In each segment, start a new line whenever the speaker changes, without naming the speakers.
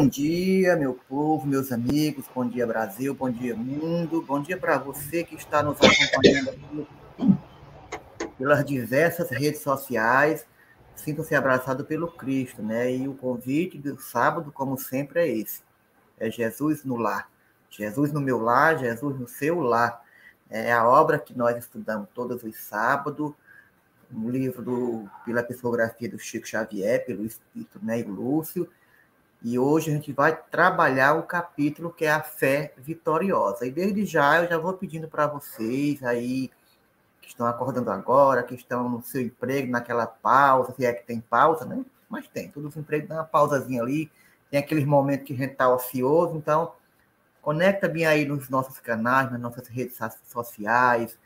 Bom dia, meu povo, meus amigos. Bom dia, Brasil. Bom dia, mundo. Bom dia para você que está nos acompanhando pelas diversas redes sociais. Sinta-se abraçado pelo Cristo, né? E o convite do sábado, como sempre, é esse: é Jesus no lar. Jesus no meu lar, Jesus no seu lar. É a obra que nós estudamos todos os sábados, um livro do, pela psicografia do Chico Xavier, pelo Espírito né, e Lúcio. E hoje a gente vai trabalhar o capítulo que é a fé vitoriosa. E desde já eu já vou pedindo para vocês aí que estão acordando agora, que estão no seu emprego, naquela pausa, se é que tem pausa, né? Mas tem, todos os empregos dão uma pausazinha ali, tem aqueles momentos que a gente está ocioso, então conecta bem aí nos nossos canais, nas nossas redes sociais.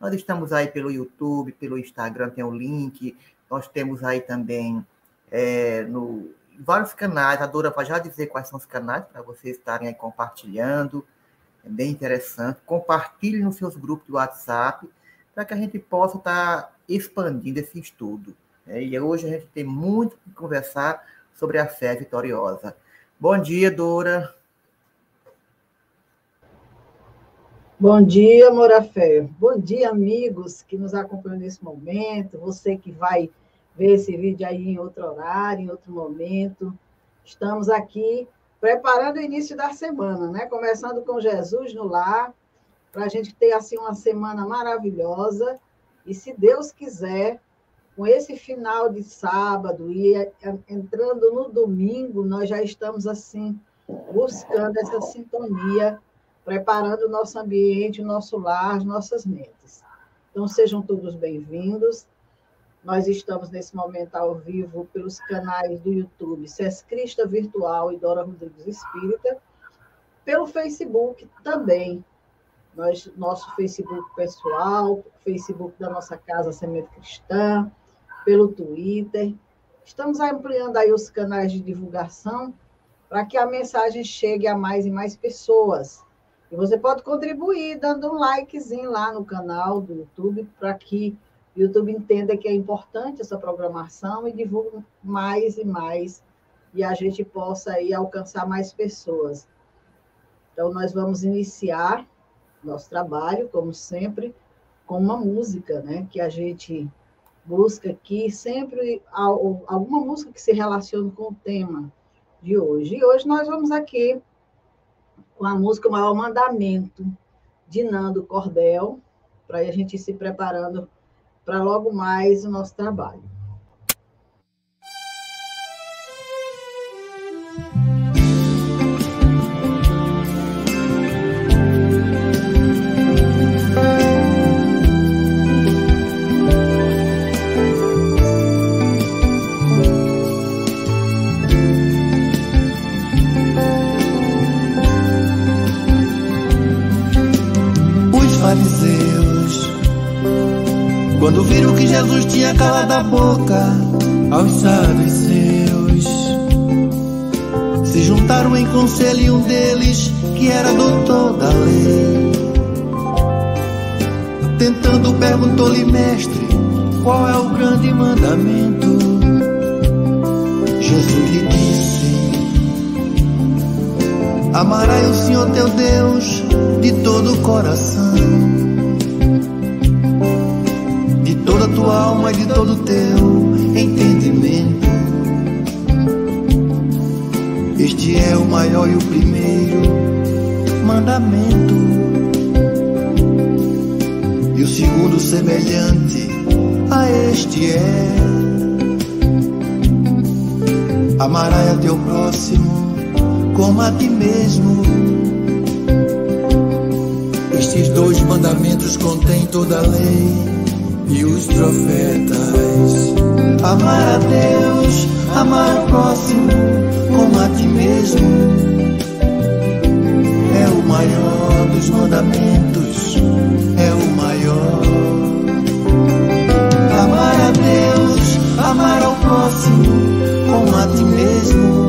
Nós estamos aí pelo YouTube, pelo Instagram, tem o link. Nós temos aí também é, no vários canais. A Dora vai já dizer quais são os canais para vocês estarem aí compartilhando. É bem interessante. Compartilhe nos seus grupos de WhatsApp para que a gente possa estar tá expandindo esse estudo. Né? E hoje a gente tem muito que conversar sobre a fé vitoriosa. Bom dia, Dora.
Bom dia, Morafé. Bom dia, amigos que nos acompanham nesse momento. Você que vai ver esse vídeo aí em outro horário, em outro momento. Estamos aqui preparando o início da semana, né? Começando com Jesus no lar, para a gente ter assim uma semana maravilhosa. E se Deus quiser, com esse final de sábado e entrando no domingo, nós já estamos assim buscando essa sintonia preparando o nosso ambiente, o nosso lar, as nossas mentes. Então, sejam todos bem-vindos. Nós estamos nesse momento ao vivo pelos canais do YouTube Cés Crista Virtual e Dora Rodrigues Espírita, pelo Facebook também. Nós, nosso Facebook pessoal, Facebook da nossa casa Semente Cristã, pelo Twitter. Estamos ampliando aí os canais de divulgação para que a mensagem chegue a mais e mais pessoas. E você pode contribuir dando um likezinho lá no canal do YouTube para que o YouTube entenda que é importante essa programação e divulgue mais e mais e a gente possa aí alcançar mais pessoas. Então, nós vamos iniciar nosso trabalho, como sempre, com uma música, né? Que a gente busca aqui sempre alguma música que se relacione com o tema de hoje. E hoje nós vamos aqui com a música O Maior Mandamento, de Nando Cordel, para a gente ir se preparando para logo mais o nosso trabalho.
Que Jesus tinha calado a boca aos sábios seus, se juntaram em conselho e um deles, que era doutor da lei, tentando perguntou-lhe, mestre, qual é o grande mandamento? Jesus lhe disse: Amarás o Senhor teu Deus de todo o coração toda tua alma e de todo teu entendimento. Este é o maior e o primeiro mandamento. E o segundo semelhante a este é: Amarás a teu próximo como a ti mesmo. Estes dois mandamentos contêm toda a lei e os profetas. Amar a Deus, amar o próximo como a ti mesmo. É o maior dos mandamentos, é o maior. Amar a Deus, amar ao próximo como a ti mesmo.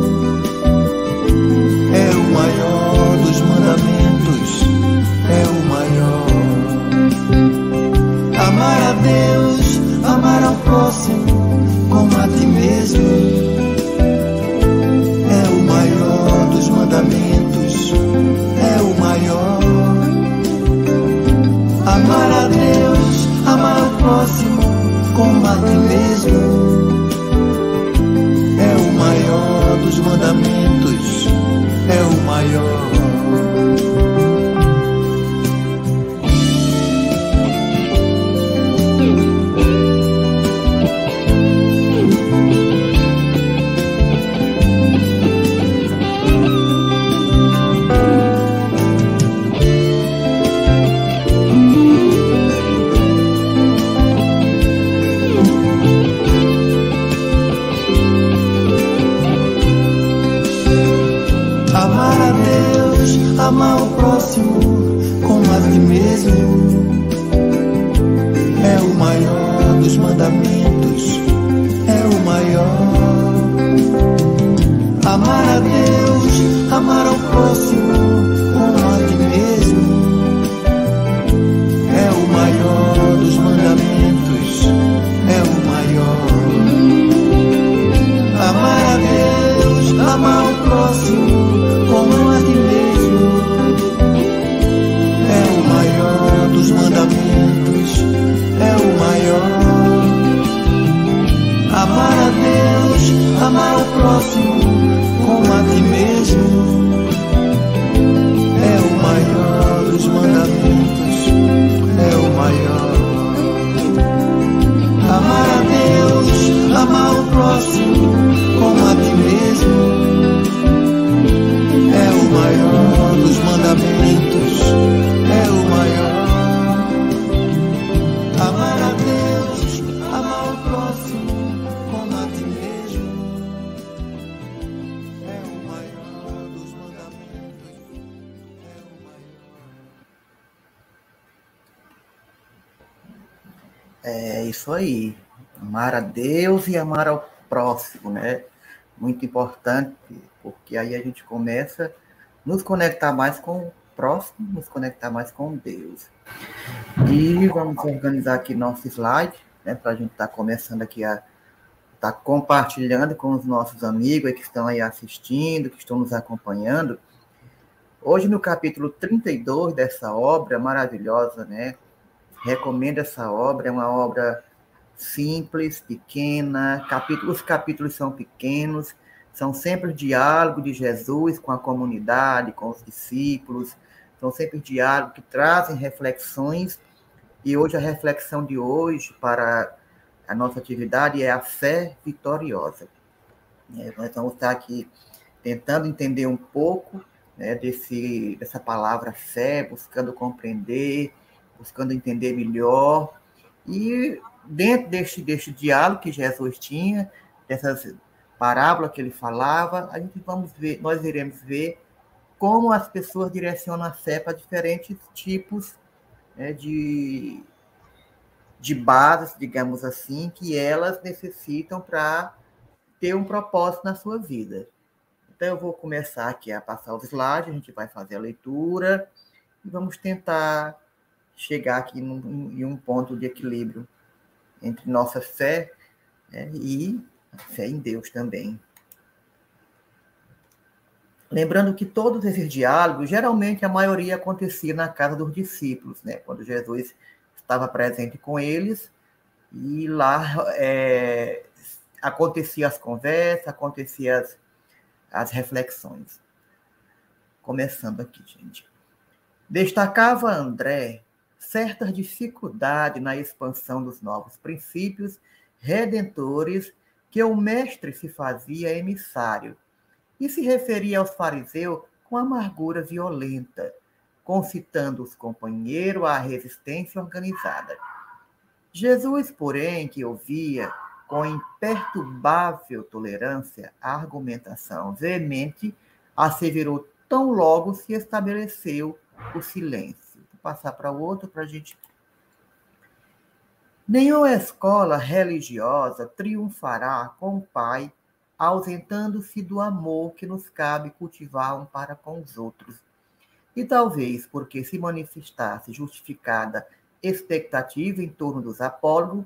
Deus, amar ao próximo como a ti mesmo.
Isso aí. Amar a Deus e amar ao próximo, né? Muito importante, porque aí a gente começa a nos conectar mais com o próximo, nos conectar mais com Deus. E vamos organizar aqui nosso slide, né? Para a gente estar começando aqui a estar compartilhando com os nossos amigos que estão aí assistindo, que estão nos acompanhando. Hoje, no capítulo 32 dessa obra maravilhosa, né? Recomendo essa obra, é uma obra simples, pequena, capítulos, os capítulos são pequenos, são sempre diálogo de Jesus com a comunidade, com os discípulos, são sempre diálogos que trazem reflexões, e hoje a reflexão de hoje para a nossa atividade é a fé vitoriosa. É, nós vamos estar aqui tentando entender um pouco né, desse, dessa palavra fé, buscando compreender, buscando entender melhor. E dentro deste, deste diálogo que Jesus tinha, dessas parábolas que ele falava, a gente vamos ver, nós iremos ver como as pessoas direcionam a fé para diferentes tipos né, de, de bases, digamos assim, que elas necessitam para ter um propósito na sua vida. Então, eu vou começar aqui a passar os slides, a gente vai fazer a leitura e vamos tentar chegar aqui num, em um ponto de equilíbrio entre nossa fé né, e a fé em Deus também. Lembrando que todos esses diálogos, geralmente a maioria acontecia na casa dos discípulos, né, quando Jesus estava presente com eles, e lá é, acontecia as conversas, acontecia as, as reflexões. Começando aqui, gente. Destacava André certas dificuldades na expansão dos novos princípios redentores que o mestre se fazia emissário e se referia aos fariseus com amargura violenta, concitando os companheiros à resistência organizada. Jesus, porém, que ouvia com imperturbável tolerância a argumentação veemente, asseverou tão logo se estabeleceu o silêncio. Passar para o outro para a gente. Nenhuma escola religiosa triunfará com o Pai, ausentando-se do amor que nos cabe cultivar um para com os outros. E talvez porque se manifestasse justificada expectativa em torno dos apólogos,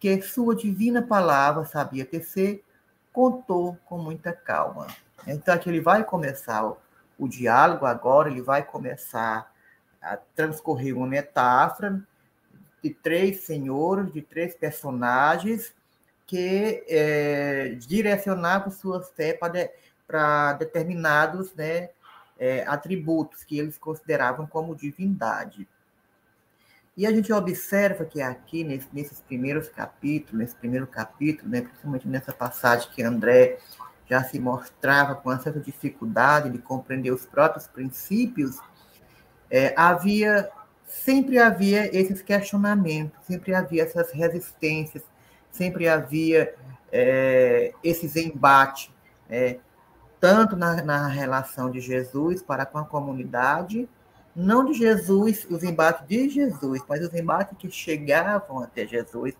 que sua divina palavra sabia tecer, contou com muita calma. Então, aqui ele vai começar o, o diálogo agora, ele vai começar transcorrer uma metáfora de três senhores, de três personagens que é, direcionavam sua fé para de, determinados né, é, atributos que eles consideravam como divindade. E a gente observa que aqui, nesse, nesses primeiros capítulos, nesse primeiro capítulo, né, principalmente nessa passagem que André já se mostrava com uma certa dificuldade de compreender os próprios princípios, é, havia sempre havia esses questionamentos, sempre havia essas resistências, sempre havia é, esses embates, é, tanto na, na, relação de Jesus para com a comunidade, não de Jesus, os embates de Jesus, mas os embates que chegavam até Jesus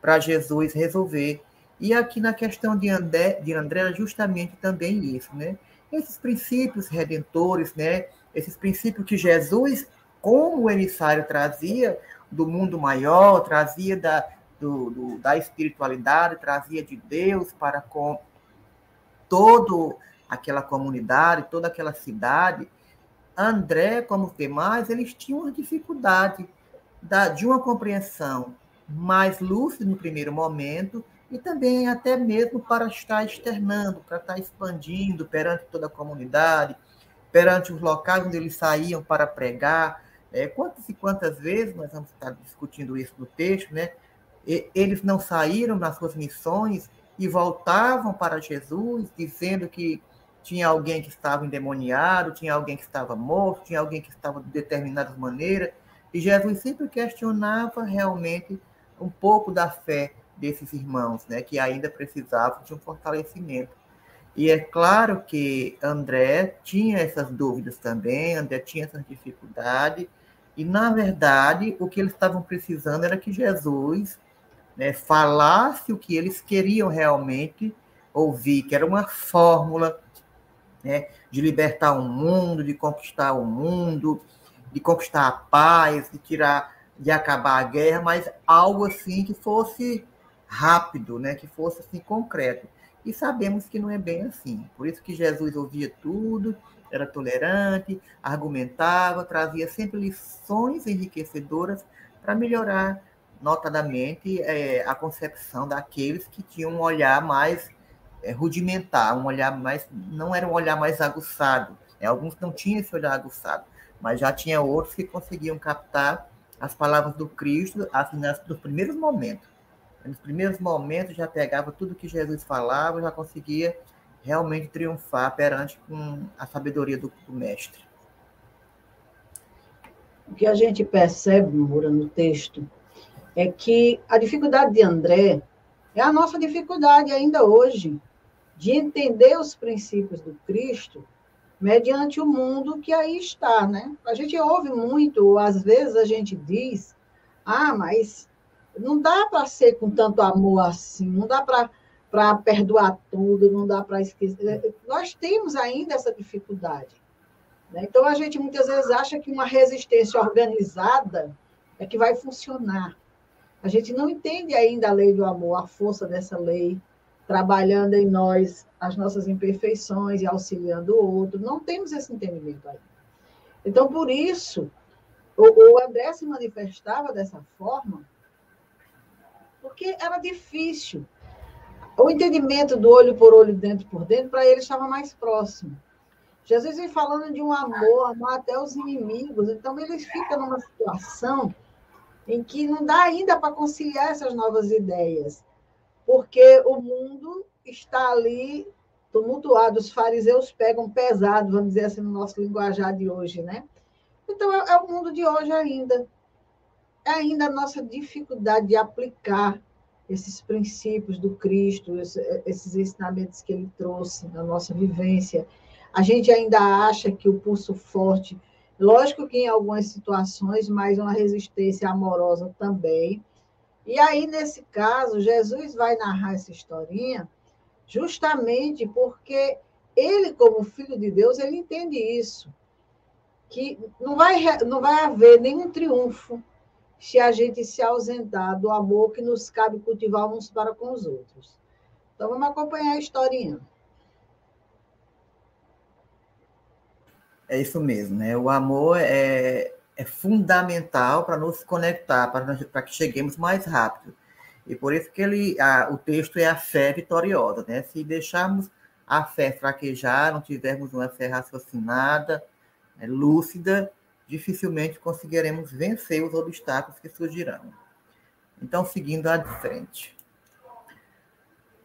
para Jesus resolver. E aqui na questão de André, de André, justamente também isso, né? Esses princípios redentores, né? Esses princípios que Jesus, como emissário, trazia do mundo maior, trazia da, do, do, da espiritualidade, trazia de Deus para com toda aquela comunidade, toda aquela cidade. André, como os demais, eles tinham uma dificuldade da, de uma compreensão mais lúcida no primeiro momento e também até mesmo para estar externando, para estar expandindo perante toda a comunidade, perante os locais onde eles saíam para pregar. É, quantas e quantas vezes, nós vamos estar discutindo isso no texto, né? eles não saíram nas suas missões e voltavam para Jesus dizendo que tinha alguém que estava endemoniado, tinha alguém que estava morto, tinha alguém que estava de determinada maneira. E Jesus sempre questionava realmente um pouco da fé desses irmãos, né, que ainda precisavam de um fortalecimento. E é claro que André tinha essas dúvidas também, André tinha essas dificuldades, e na verdade o que eles estavam precisando era que Jesus né, falasse o que eles queriam realmente ouvir, que era uma fórmula né, de libertar o mundo, de conquistar o mundo, de conquistar a paz, de tirar, de acabar a guerra, mas algo assim que fosse rápido, né, que fosse assim concreto. E sabemos que não é bem assim. Por isso que Jesus ouvia tudo, era tolerante, argumentava, trazia sempre lições enriquecedoras para melhorar notadamente é, a concepção daqueles que tinham um olhar mais é, rudimentar, um olhar mais não era um olhar mais aguçado. Né? Alguns não tinham esse olhar aguçado, mas já tinha outros que conseguiam captar as palavras do Cristo assim, nos primeiros momentos. Nos primeiros momentos já pegava tudo que Jesus falava, já conseguia realmente triunfar perante com a sabedoria do, do mestre.
O que a gente percebe, Moura, no texto, é que a dificuldade de André é a nossa dificuldade ainda hoje de entender os princípios do Cristo mediante o mundo que aí está, né? A gente ouve muito, às vezes a gente diz, ah, mas não dá para ser com tanto amor assim, não dá para perdoar tudo, não dá para esquecer. Nós temos ainda essa dificuldade. Né? Então, a gente muitas vezes acha que uma resistência organizada é que vai funcionar. A gente não entende ainda a lei do amor, a força dessa lei, trabalhando em nós as nossas imperfeições e auxiliando o outro. Não temos esse entendimento ainda. Então, por isso, o, o André se manifestava dessa forma, porque era difícil. O entendimento do olho por olho, dentro por dentro, para ele estava mais próximo. Jesus vem falando de um amor, amar até os inimigos. Então, ele fica numa situação em que não dá ainda para conciliar essas novas ideias, porque o mundo está ali tumultuado, os fariseus pegam pesado, vamos dizer assim, no nosso linguajar de hoje, né? Então, é, é o mundo de hoje ainda. É ainda a nossa dificuldade de aplicar esses princípios do Cristo, esses ensinamentos que ele trouxe na nossa vivência. A gente ainda acha que o pulso forte Lógico que em algumas situações, mas uma resistência amorosa também. E aí, nesse caso, Jesus vai narrar essa historinha justamente porque ele, como filho de Deus, ele entende isso. Que não vai, não vai haver nenhum triunfo se a gente se ausentar do amor que nos cabe cultivar uns para com os outros. Então, vamos acompanhar a historinha.
É isso mesmo, né? O amor é, é fundamental para nos conectar, para que cheguemos mais rápido. E por isso que ele, a, o texto é a fé vitoriosa, né? Se deixarmos a fé fraquejar, não tivermos uma fé raciocinada, né, lúcida, dificilmente conseguiremos vencer os obstáculos que surgirão. Então, seguindo adiante.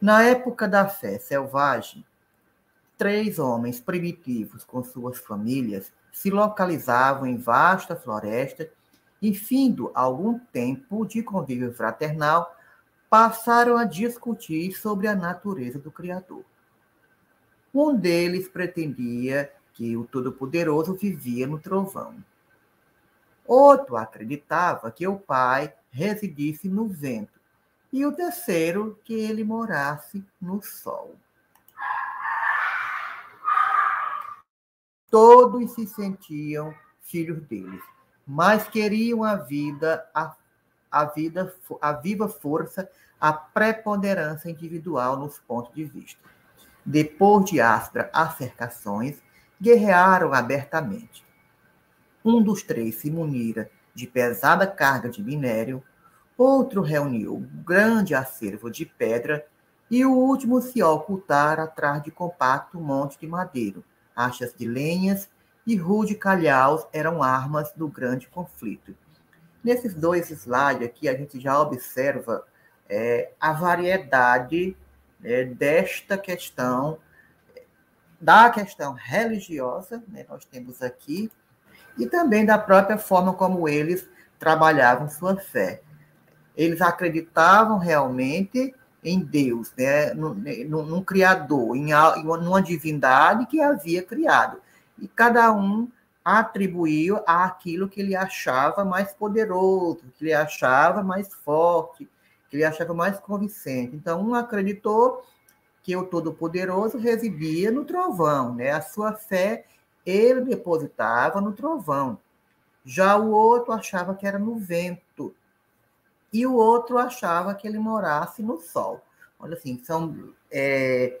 Na época da fé selvagem, três homens primitivos com suas famílias se localizavam em vasta floresta e, findo algum tempo de convívio fraternal, passaram a discutir sobre a natureza do Criador. Um deles pretendia que o Todo-Poderoso vivia no trovão. Outro acreditava que o Pai residisse no vento E o terceiro, que ele morasse no sol. Todos se sentiam filhos deles, mas queriam a vida, a, a vida, a viva força, a preponderância individual nos pontos de vista. Depois de ásperas acercações, guerrearam abertamente. Um dos três se munira de pesada carga de minério, outro reuniu grande acervo de pedra e o último se ocultara atrás de compacto monte de madeiro, achas de lenhas e rude calhaus eram armas do grande conflito. Nesses dois slides aqui, a gente já observa é, a variedade é, desta questão, da questão religiosa, né, nós temos aqui, e também da própria forma como eles trabalhavam sua fé. Eles acreditavam realmente em Deus, né? num, num criador, em, uma divindade que havia criado. E cada um atribuiu aquilo que ele achava mais poderoso, que ele achava mais forte, que ele achava mais convincente. Então, um acreditou que o Todo-Poderoso residia no trovão, né? A sua fé ele depositava no trovão. Já o outro achava que era no vento. E o outro achava que ele morasse no sol. Olha assim, são é,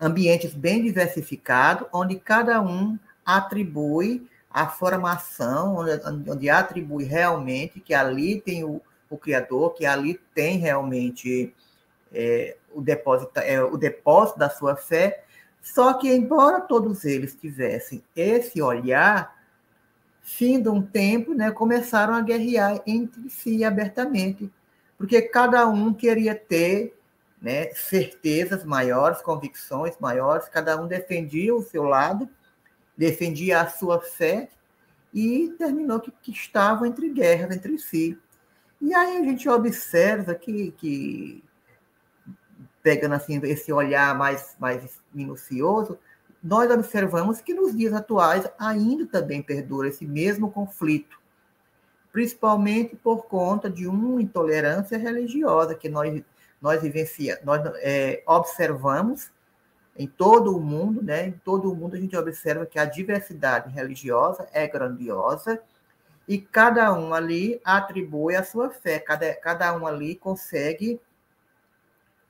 ambientes bem diversificados, onde cada um atribui a formação, onde, onde atribui realmente que ali tem o, o Criador, que ali tem realmente é, o, depósito, é, o depósito da sua fé, só que, embora todos eles tivessem esse olhar, fim de um tempo, né, começaram a guerrear entre si abertamente, porque cada um queria ter né, certezas maiores, convicções maiores, cada um defendia o seu lado, defendia a sua fé, e terminou que, que estavam entre guerras entre si. E aí a gente observa que, que pegando assim esse olhar mais, mais minucioso, nós observamos que nos dias atuais ainda também perdura esse mesmo conflito, principalmente por conta de uma intolerância religiosa que nós nós vivencia, nós é, observamos em todo o mundo, né? Em todo o mundo a gente observa que a diversidade religiosa é grandiosa e cada um ali atribui a sua fé, cada, cada um ali consegue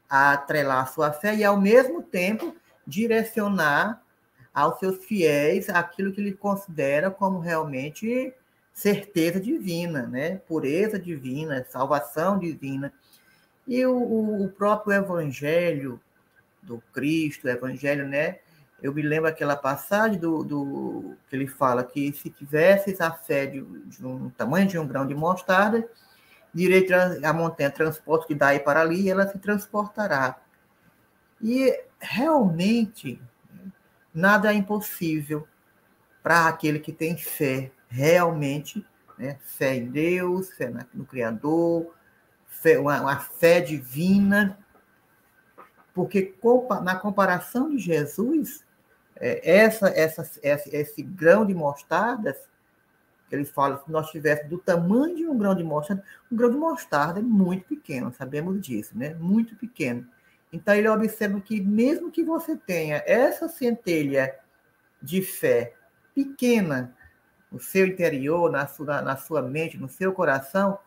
a atrelar a sua fé e, ao mesmo tempo, direcionar aos seus fiéis aquilo que ele considera como realmente certeza divina, né? pureza divina, salvação divina. E o, o próprio evangelho do Cristo, o evangelho, né? Eu me lembro aquela passagem do, do que ele fala que se tivesses a fé de, de um tamanho de um grão de mostarda, direi a montanha transporte que daí para ali, ela se transportará. E realmente nada é impossível para aquele que tem fé, realmente, né? fé em Deus, fé no Criador, fé, uma, uma fé divina, porque na comparação de Jesus, é, essa, essa, esse grão de mostardas ele fala, se nós tivéssemos do tamanho de um grão de mostarda, um grão de mostarda é muito pequeno, sabemos disso, né? Muito pequeno. Então ele observa que mesmo que você tenha essa centelha de fé pequena no seu interior, na sua, na sua mente, no seu coração,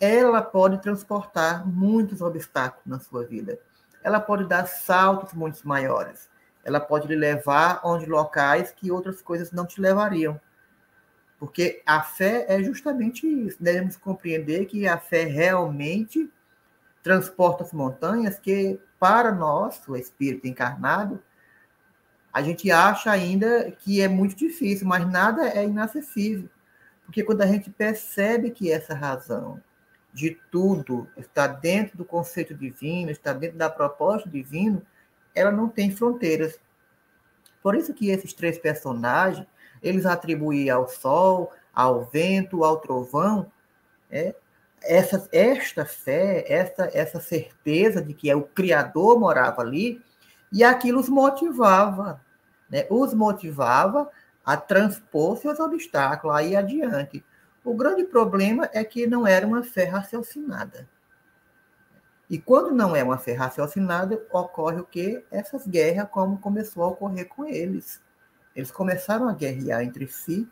ela pode transportar muitos obstáculos na sua vida. Ela pode dar saltos muito maiores. Ela pode lhe levar onde locais que outras coisas não te levariam. Porque a fé é justamente isso. Devemos compreender que a fé realmente transporta as montanhas, que para nós, o espírito encarnado, a gente acha ainda que é muito difícil, mas nada é inacessível. Porque quando a gente percebe que essa razão de tudo está dentro do conceito divino, está dentro da proposta divina, ela não tem fronteiras. Por isso que esses três personagens eles atribuíam ao sol, ao vento, ao trovão, é, essa, esta fé, essa, essa certeza de que é o Criador morava ali, e aquilo os motivava, né? os motivava a transpor seus obstáculos, aí adiante. O grande problema é que não era uma fé raciocinada. E quando não é uma fé raciocinada, ocorre o quê? Essas guerras, como começou a ocorrer com eles. Eles começaram a guerrear entre si,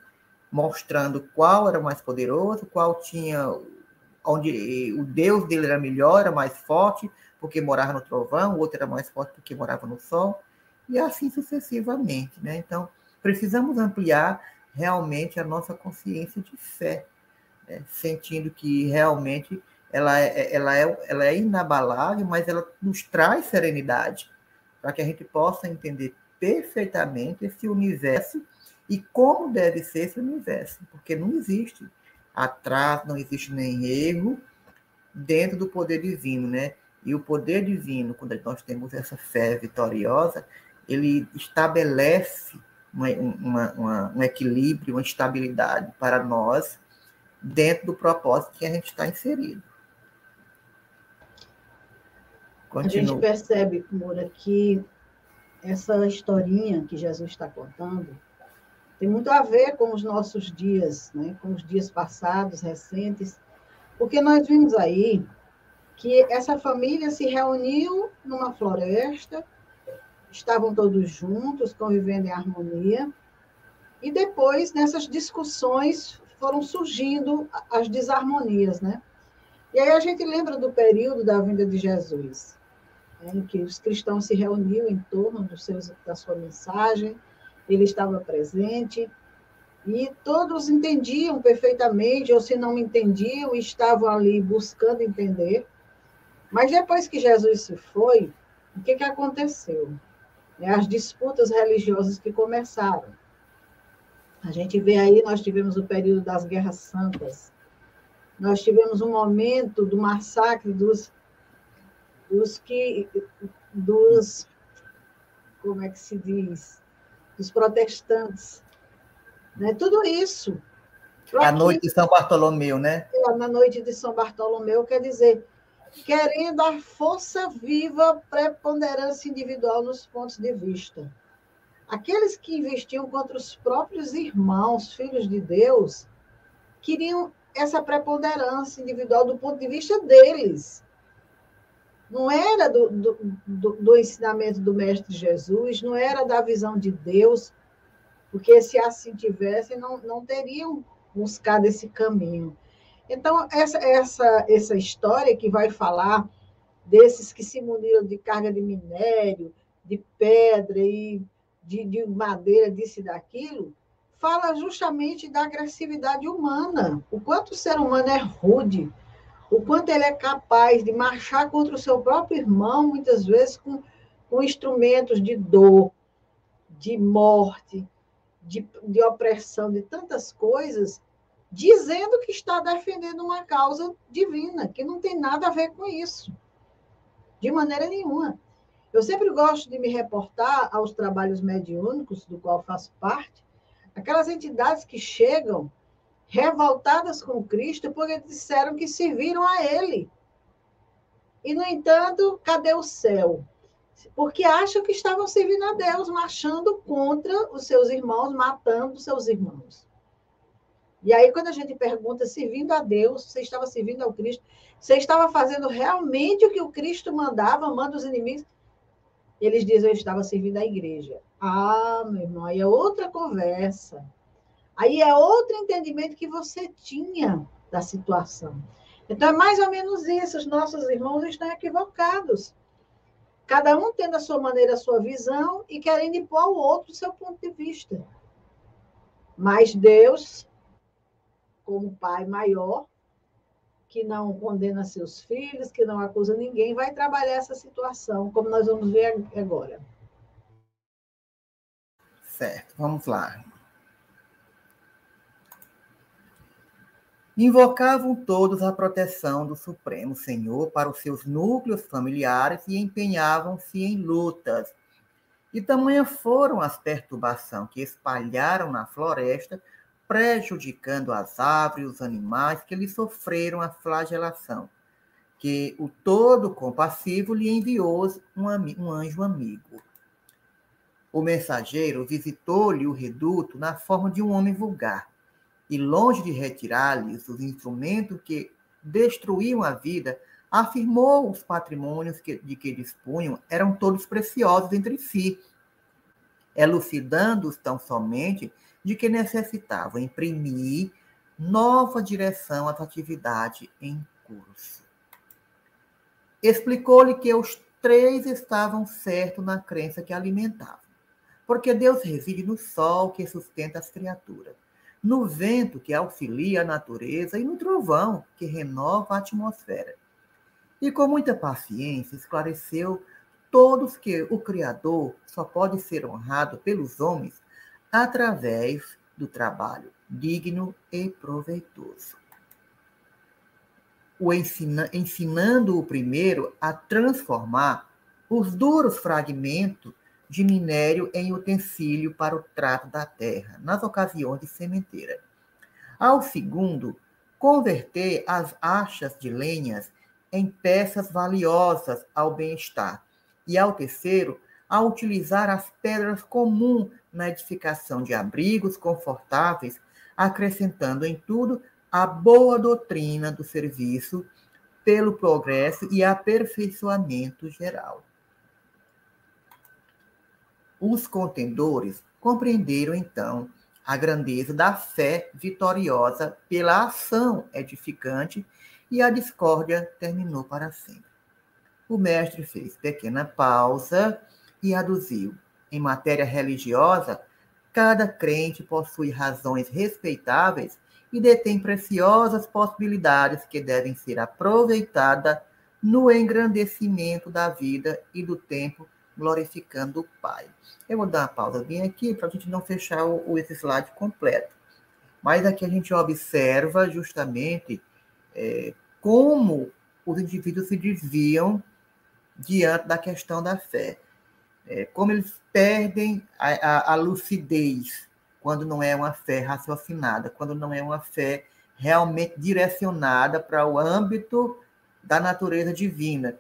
mostrando qual era mais poderoso, qual tinha onde o Deus dele era melhor, era mais forte, porque morava no trovão, o outro era mais forte porque morava no sol, e assim sucessivamente. Né? Então, precisamos ampliar realmente a nossa consciência de fé, né? sentindo que realmente ela é, ela, é, ela é inabalável, mas ela nos traz serenidade, para que a gente possa entender perfeitamente esse universo e como deve ser esse universo, porque não existe atraso, não existe nem erro dentro do poder divino, né? E o poder divino, quando nós temos essa fé vitoriosa, ele estabelece uma, uma, uma, um equilíbrio, uma estabilidade para nós dentro do propósito que a gente está inserido.
Continua. A gente percebe, Moura, que essa historinha que Jesus está contando tem muito a ver com os nossos dias, né? com os dias passados, recentes, porque nós vimos aí que essa família se reuniu numa floresta, estavam todos juntos, convivendo em harmonia, e depois, nessas discussões, foram surgindo as desarmonias, né? E aí a gente lembra do período da vinda de Jesus, né, em que os cristãos se reuniam em torno seus, da sua mensagem, ele estava presente, e todos entendiam perfeitamente, ou se não entendiam, estavam ali buscando entender. Mas depois que Jesus se foi, o que, que aconteceu? É, as disputas religiosas que começaram. A gente vê aí, nós tivemos o período das guerras santas, nós tivemos um momento do massacre dos, dos que, dos, como é que se diz, dos protestantes. Né? Tudo isso.
A noite de São Bartolomeu, né?
É, na noite de São Bartolomeu, quer dizer, querendo a força viva, preponderância individual nos pontos de vista. Aqueles que investiam contra os próprios irmãos, filhos de Deus, queriam essa preponderância individual do ponto de vista deles não era do, do, do, do, ensinamento do Mestre Jesus, não era da visão de Deus, porque se assim tivessem, não, não teriam buscado esse caminho. Então, essa, essa, essa história que vai falar desses que se muniram de carga de minério, de pedra e de, de madeira, disso e daquilo, fala justamente da agressividade humana, o quanto o ser humano é rude, o quanto ele é capaz de marchar contra o seu próprio irmão, muitas vezes com, com instrumentos de dor, de morte, de, de opressão, de tantas coisas, dizendo que está defendendo uma causa divina, que não tem nada a ver com isso, de maneira nenhuma. Eu sempre gosto de me reportar aos trabalhos mediúnicos, do qual faço parte, aquelas entidades que chegam revoltadas com Cristo porque disseram que serviram a Ele. E, no entanto, cadê o céu? Porque acham que estavam servindo a Deus, marchando contra os seus irmãos, matando os seus irmãos. E aí, quando a gente pergunta, servindo a Deus, você estava servindo ao Cristo, você estava fazendo realmente o que o Cristo mandava, amando os inimigos? Eles dizem, eu estava servindo a igreja. Ah, meu irmão, aí é outra conversa. Aí é outro entendimento que você tinha da situação. Então, é mais ou menos isso. Os nossos irmãos estão equivocados. Cada um tendo a sua maneira, a sua visão e querendo impor ao outro o seu ponto de vista. Mas Deus, como Pai maior, que não condena seus filhos, que não acusa ninguém, vai trabalhar essa situação, como nós vamos ver agora.
Certo, vamos lá. Invocavam todos a proteção do Supremo Senhor para os seus núcleos familiares e empenhavam-se em lutas. E tamanha foram as perturbações que espalharam na floresta, prejudicando as árvores e os animais que lhe sofreram a flagelação, que o todo compassivo lhe enviou um, um anjo amigo. O mensageiro visitou-lhe o reduto na forma de um homem vulgar e longe de retirar-lhes os instrumentos que destruíam a vida, afirmou os patrimônios que, de que dispunham eram todos preciosos entre si, elucidando-os tão somente de que necessitavam imprimir nova direção às atividades em curso. Explicou-lhe que os três estavam certos na crença que alimentavam, porque Deus reside no sol que sustenta as criaturas, no vento que auxilia a natureza e no trovão que renova a atmosfera. E com muita paciência esclareceu todos que o Criador só pode ser honrado pelos homens através do trabalho digno e proveitoso. O ensina, ensinando o primeiro a transformar os duros fragmentos de minério em utensílio para o trato da terra, nas ocasiões de sementeira. Ao segundo, converter as achas de lenhas em peças valiosas ao bem-estar. E ao terceiro, a utilizar as pedras comuns na edificação de abrigos confortáveis, acrescentando em tudo a boa doutrina do serviço pelo progresso e aperfeiçoamento geral. Os contendores compreenderam então a grandeza da fé vitoriosa pela ação edificante e a discórdia terminou para sempre. O mestre fez pequena pausa e aduziu: em matéria religiosa, cada crente possui razões respeitáveis e detém preciosas possibilidades que devem ser aproveitadas no engrandecimento da vida e do tempo, glorificando o Pai. Eu vou dar uma bem aqui para a gente não fechar o, esse slide completo. Mas aqui a gente observa justamente é, como os indivíduos se desviam diante da questão da fé é, como eles perdem a, a, a, lucidez quando não é uma fé raciocinada, quando não é uma fé realmente direcionada para o âmbito da natureza divina.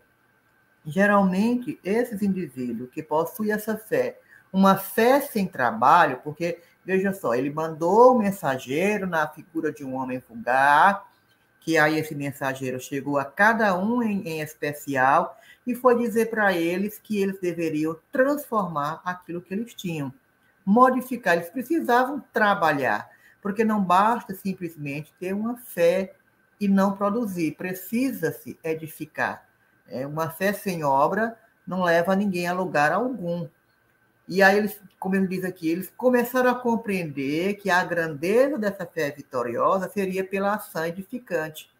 Geralmente, esses indivíduos que possuem essa fé, uma fé sem trabalho, porque, veja só, ele mandou o mensageiro na figura de um homem vulgar, que aí esse mensageiro chegou a cada um em, em especial e foi dizer para eles que eles deveriam transformar aquilo que eles tinham, modificar. Eles precisavam trabalhar, porque não basta simplesmente ter uma fé e não produzir, precisa-se edificar. É, uma fé sem obra não leva ninguém a lugar algum. E aí eles, como ele diz aqui, eles começaram a compreender que a grandeza dessa fé vitoriosa seria pela ação edificante.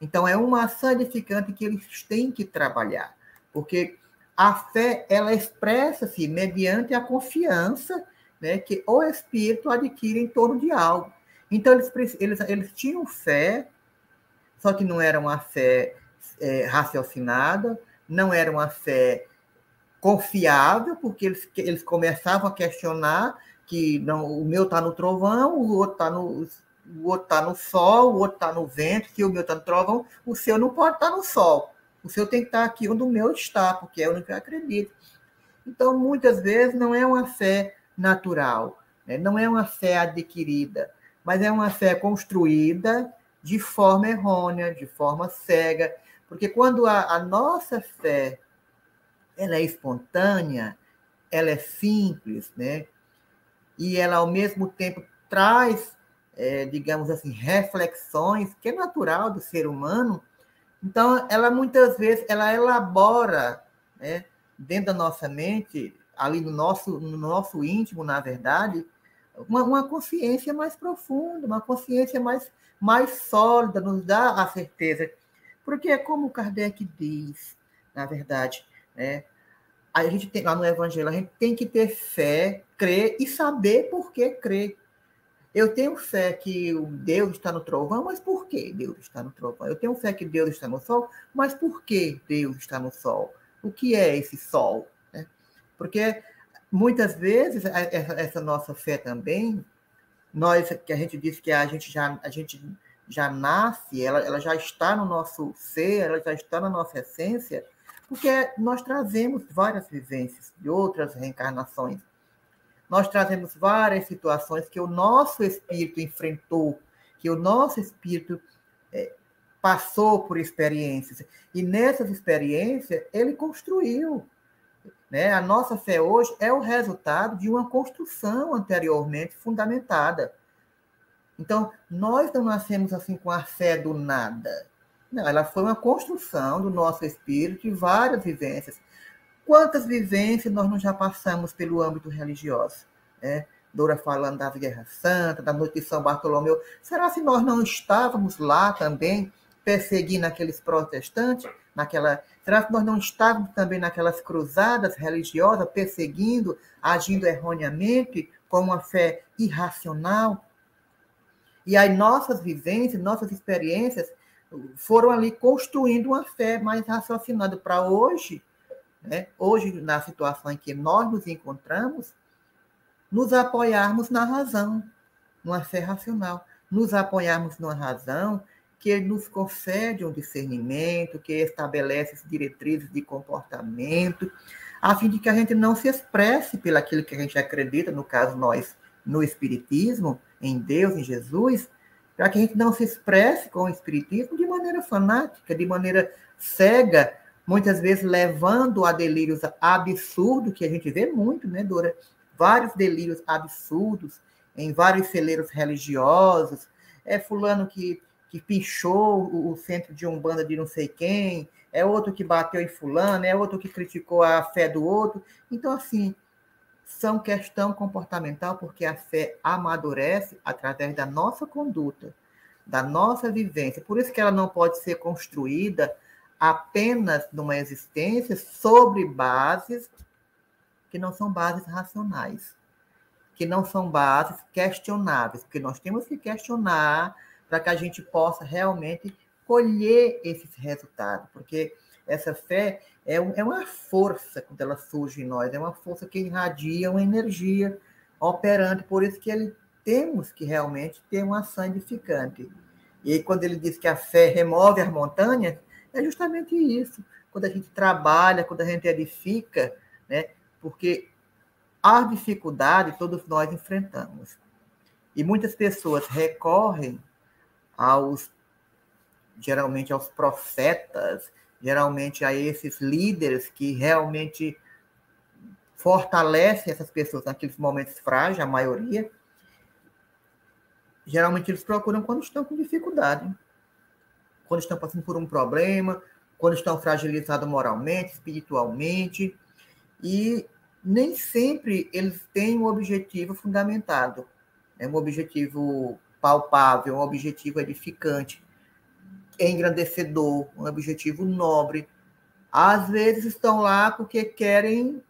Então, é uma ação edificante que eles têm que trabalhar, porque a fé ela expressa-se mediante a confiança né, que o espírito adquire em torno de algo. Então, eles, eles, eles tinham fé, só que não era uma fé é, raciocinada, não era uma fé confiável, porque eles, eles começavam a questionar que não, o meu está no trovão, o outro está no, o outro está no sol, o outro está no vento, que o meu está no trovão, o seu não pode estar tá no sol. O seu tem que estar tá aqui onde o meu está, porque é o que eu acredito. Então, muitas vezes, não é uma fé natural, né? não é uma fé adquirida, mas é uma fé construída de forma errônea, de forma cega. Porque quando a, a nossa fé ela é espontânea, ela é simples, né? E ela, ao mesmo tempo, traz é, digamos assim, reflexões, que é natural do ser humano. Então, ela muitas vezes ela elabora né, dentro da nossa mente, ali no nosso, no nosso íntimo, na verdade, uma, uma consciência mais profunda, uma consciência mais, mais sólida, nos dá a certeza. Porque é como Kardec diz, na verdade, né? A gente tem lá no Evangelho, a gente tem que ter fé, crer e saber por que crer. Eu tenho fé que Deus está no trovão, mas por que Deus está no trovão? Eu tenho fé que Deus está no sol, mas por que Deus está no sol? O que é esse sol? Né? Porque muitas vezes essa, essa, nossa fé também, nós que a gente diz que a gente já, a gente já nasce, ela, ela já está no nosso ser, ela já está na nossa essência, porque nós trazemos várias vivências de outras reencarnações nós trazemos várias situações que o nosso espírito enfrentou, que o nosso espírito é, passou por experiências. E nessas experiências, ele construiu. Né? A nossa fé hoje é o resultado de uma construção anteriormente fundamentada. Então, nós não nascemos assim com a fé do nada. Não, ela foi uma construção do nosso espírito de várias vivências. Quantas vivências nós não já passamos pelo âmbito religioso? Né? Dora falando das Guerras Santas, da noite de São Bartolomeu. Será se nós não estávamos lá também perseguindo aqueles protestantes? Naquela, será que nós não estávamos também naquelas cruzadas religiosas, perseguindo, agindo erroneamente, com uma fé irracional? E aí nossas vivências, nossas experiências foram ali construindo uma fé mais raciocinada para hoje, né? hoje, na situação em que nós nos encontramos, nos apoiarmos na razão, numa fé racional, nos apoiarmos numa razão que nos concede um discernimento, que estabelece diretrizes de comportamento, a fim de que a gente não se expresse pelo aquilo que a gente acredita, no caso nós, no Espiritismo, em Deus, em Jesus, para que a gente não se expresse com o Espiritismo de maneira fanática, de maneira cega, muitas vezes levando a delírios absurdos, que a gente vê muito, né, Dora? vários delírios absurdos em vários celeiros religiosos. É fulano que, que pichou o, o centro de umbanda de não sei quem, é outro que bateu em fulano, é outro que criticou a fé do outro. Então, assim, são questão comportamental porque a fé amadurece através da nossa conduta, da nossa vivência. Por isso que ela não pode ser construída apenas numa existência sobre bases que não são bases racionais, que não são bases questionáveis, porque nós temos que questionar para que a gente possa realmente colher esses resultados, porque essa fé é, é uma força quando ela surge em nós, é uma força que irradia uma energia operante, por isso que ele temos que realmente ter uma ação edificante. E aí, quando ele diz que a fé remove as montanhas, é justamente isso. Quando a gente trabalha, quando a gente edifica, né, porque a dificuldade todos nós enfrentamos. E muitas pessoas recorrem aos, geralmente aos profetas, geralmente a esses líderes que realmente fortalecem essas pessoas naqueles momentos frágeis, a maioria. Geralmente eles procuram quando estão com dificuldade, quando estão passando por um problema, quando estão fragilizados moralmente, espiritualmente. E nem sempre eles têm um objetivo fundamentado, né? um objetivo palpável, um objetivo edificante, engrandecedor, um objetivo nobre. Às vezes estão lá porque querem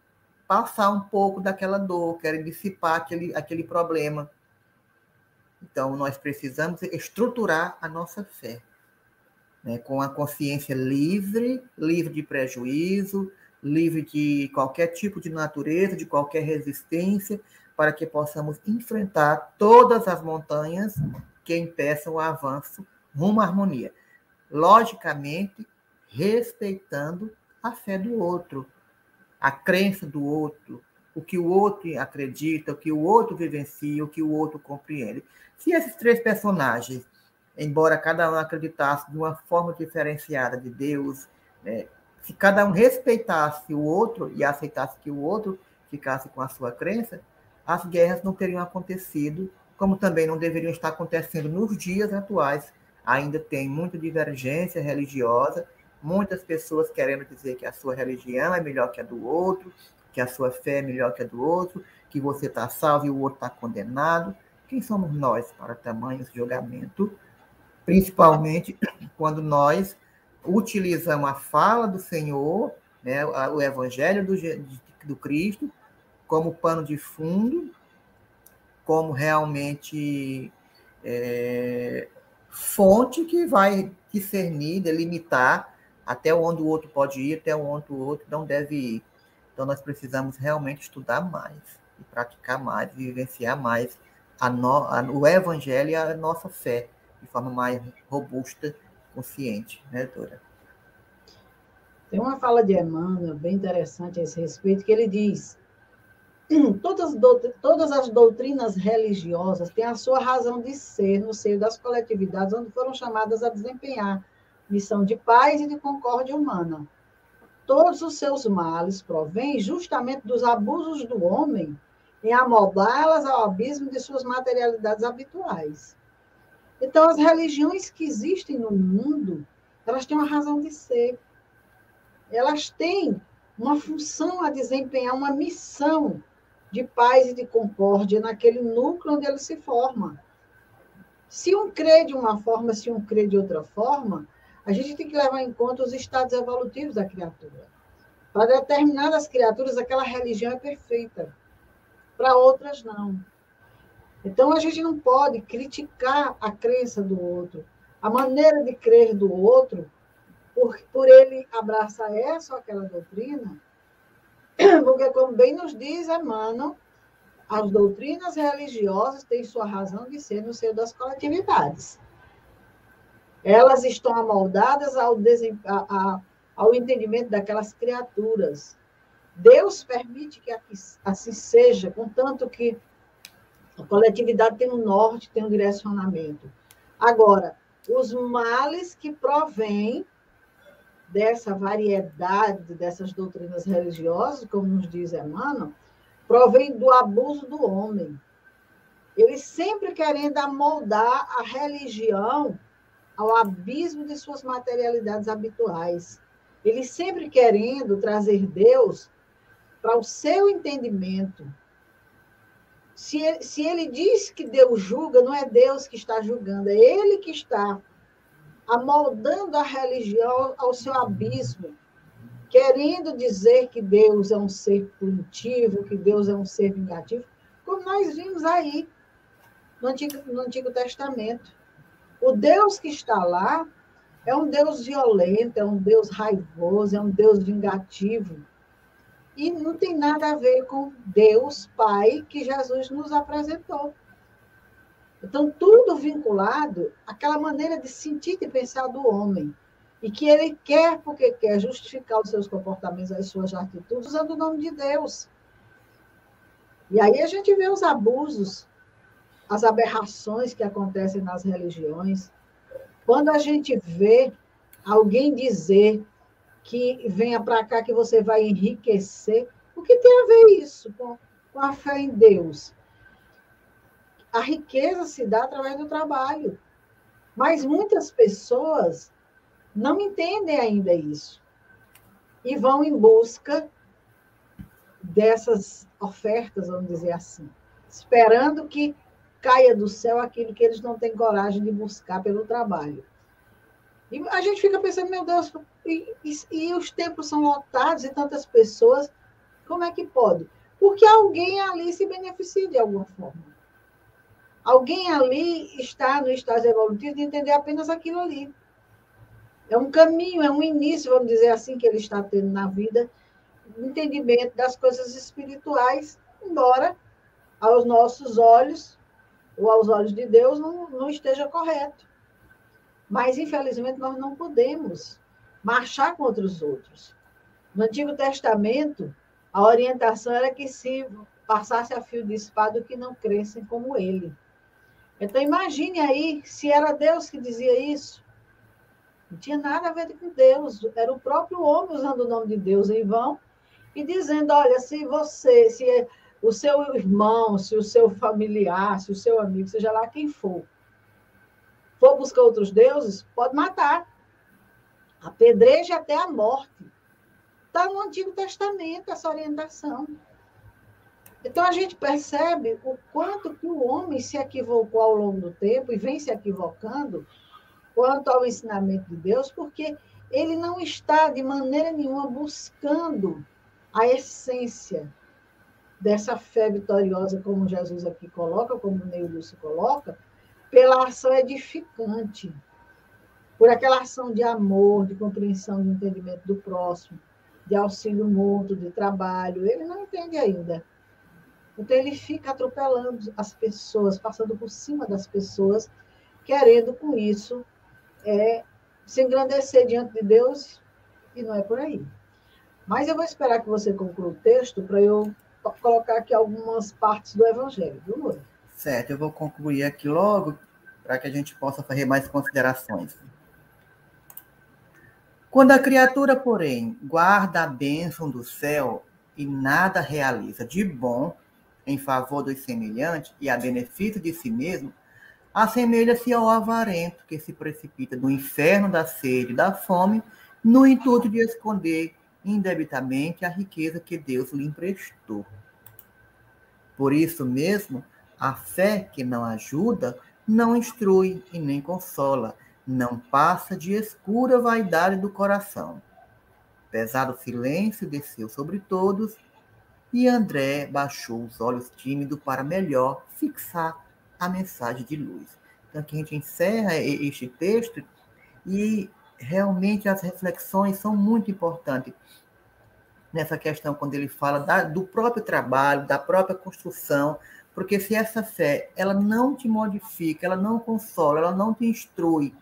passar um pouco daquela dor, querem dissipar aquele, aquele problema. Então, nós precisamos estruturar a nossa fé, né? com a consciência livre, livre de prejuízo, livre de qualquer tipo de natureza, de qualquer resistência, para que possamos enfrentar todas as montanhas que impeçam o avanço rumo à harmonia. Logicamente, respeitando a fé do outro, a crença do outro, o que o outro acredita, o que o outro vivencia, o que o outro compreende. Se esses três personagens, embora cada um acreditasse de uma forma diferenciada de Deus, né, se cada um respeitasse o outro e aceitasse que o outro ficasse com a sua crença, as guerras não teriam acontecido, como também não deveriam estar acontecendo nos dias atuais. Ainda tem muita divergência religiosa, muitas pessoas querendo dizer que a sua religião é melhor que a do outro, que a sua fé é melhor que a do outro, que você está salvo e o outro está condenado. Quem somos nós para tamanho julgamento? Principalmente quando nós utilizam a fala do Senhor, né, o Evangelho do, do Cristo, como pano de fundo, como realmente é, fonte que vai discernir, delimitar até onde o outro pode ir, até onde o outro não deve ir. Então, nós precisamos realmente estudar mais, e praticar mais, e vivenciar mais a no, a, o Evangelho e a nossa fé de forma mais robusta consciente, né, doutora?
Tem uma fala de Emmanuel bem interessante a esse respeito, que ele diz: todas, todas as doutrinas religiosas têm a sua razão de ser no seio das coletividades onde foram chamadas a desempenhar missão de paz e de concórdia humana. Todos os seus males provêm justamente dos abusos do homem em amoldá-las ao abismo de suas materialidades habituais. Então, as religiões que existem no mundo, elas têm uma razão de ser. Elas têm uma função a desempenhar, uma missão de paz e de concórdia naquele núcleo onde ele se forma. Se um crê de uma forma, se um crê de outra forma, a gente tem que levar em conta os estados evolutivos da criatura. Para determinadas criaturas, aquela religião é perfeita. Para outras, não. Então, a gente não pode criticar a crença do outro, a maneira de crer do outro, por, por ele abraçar essa ou aquela doutrina, porque, como bem nos diz Emmanuel, as doutrinas religiosas têm sua razão de ser no seio das coletividades. Elas estão amoldadas ao, a, ao entendimento daquelas criaturas. Deus permite que assim seja, contanto que a coletividade tem um norte, tem um direcionamento. Agora, os males que provêm dessa variedade dessas doutrinas religiosas, como nos diz Emmanuel, provém do abuso do homem. Ele sempre querendo amoldar a religião ao abismo de suas materialidades habituais. Ele sempre querendo trazer Deus para o seu entendimento, se ele, se ele diz que Deus julga, não é Deus que está julgando, é ele que está amoldando a religião ao seu abismo, querendo dizer que Deus é um ser punitivo, que Deus é um ser vingativo, como nós vimos aí no Antigo, no Antigo Testamento. O Deus que está lá é um Deus violento, é um Deus raivoso, é um Deus vingativo e não tem nada a ver com Deus Pai que Jesus nos apresentou. Então, tudo vinculado àquela maneira de sentir e pensar do homem. E que ele quer, porque quer, justificar os seus comportamentos, as suas atitudes, usando o nome de Deus. E aí a gente vê os abusos, as aberrações que acontecem nas religiões. Quando a gente vê alguém dizer que venha para cá que você vai enriquecer. O que tem a ver isso com, com a fé em Deus? A riqueza se dá através do trabalho. Mas muitas pessoas não entendem ainda isso. E vão em busca dessas ofertas, vamos dizer assim, esperando que caia do céu aquilo que eles não têm coragem de buscar pelo trabalho. E a gente fica pensando, meu Deus, e, e, e os templos são lotados e tantas pessoas, como é que pode? Porque alguém ali se beneficia de alguma forma. Alguém ali está no estágio evolutivo de entender apenas aquilo ali. É um caminho, é um início, vamos dizer assim, que ele está tendo na vida, entendimento das coisas espirituais, embora aos nossos olhos, ou aos olhos de Deus, não, não esteja correto. Mas, infelizmente, nós não podemos marchar contra os outros. No Antigo Testamento, a orientação era que se passasse a fio de espada que não crescem como ele. Então, imagine aí se era Deus que dizia isso. Não tinha nada a ver com Deus, era o próprio homem usando o nome de Deus em vão e dizendo: olha, se você, se o seu irmão, se o seu familiar, se o seu amigo, seja lá quem for, for buscar outros deuses, pode matar. Apedreja até a morte. Está no Antigo Testamento essa orientação. Então a gente percebe o quanto que o homem se equivocou ao longo do tempo e vem se equivocando quanto ao ensinamento de Deus, porque ele não está de maneira nenhuma buscando a essência dessa fé vitoriosa, como Jesus aqui coloca, como o Neil Lúcio coloca, pela ação edificante, por aquela ação de amor, de compreensão, de entendimento do próximo, de auxílio mútuo, de trabalho. Ele não entende ainda. Então, ele fica atropelando as pessoas, passando por cima das pessoas, querendo com isso é, se engrandecer diante de Deus, e não é por aí. Mas eu vou esperar que você conclua o texto para eu colocar aqui algumas partes do Evangelho, viu, Moura?
Certo, eu vou concluir aqui logo para que a gente possa fazer mais considerações. Quando a criatura, porém, guarda a bênção do céu e nada realiza de bom em favor dos semelhantes e a benefício de si mesmo, assemelha-se ao avarento que se precipita do inferno da sede e da fome no intuito de esconder indebitamente a riqueza que Deus lhe emprestou. Por isso mesmo, a fé que não ajuda não instrui e nem consola, não passa de escura vaidade do coração. Pesado silêncio desceu sobre todos e André baixou os olhos tímidos para melhor fixar a mensagem de luz. Então aqui a gente encerra este texto e realmente as reflexões são muito importantes nessa questão quando ele fala da, do próprio trabalho, da própria construção, porque se essa fé ela não te modifica, ela não consola, ela não te instrui,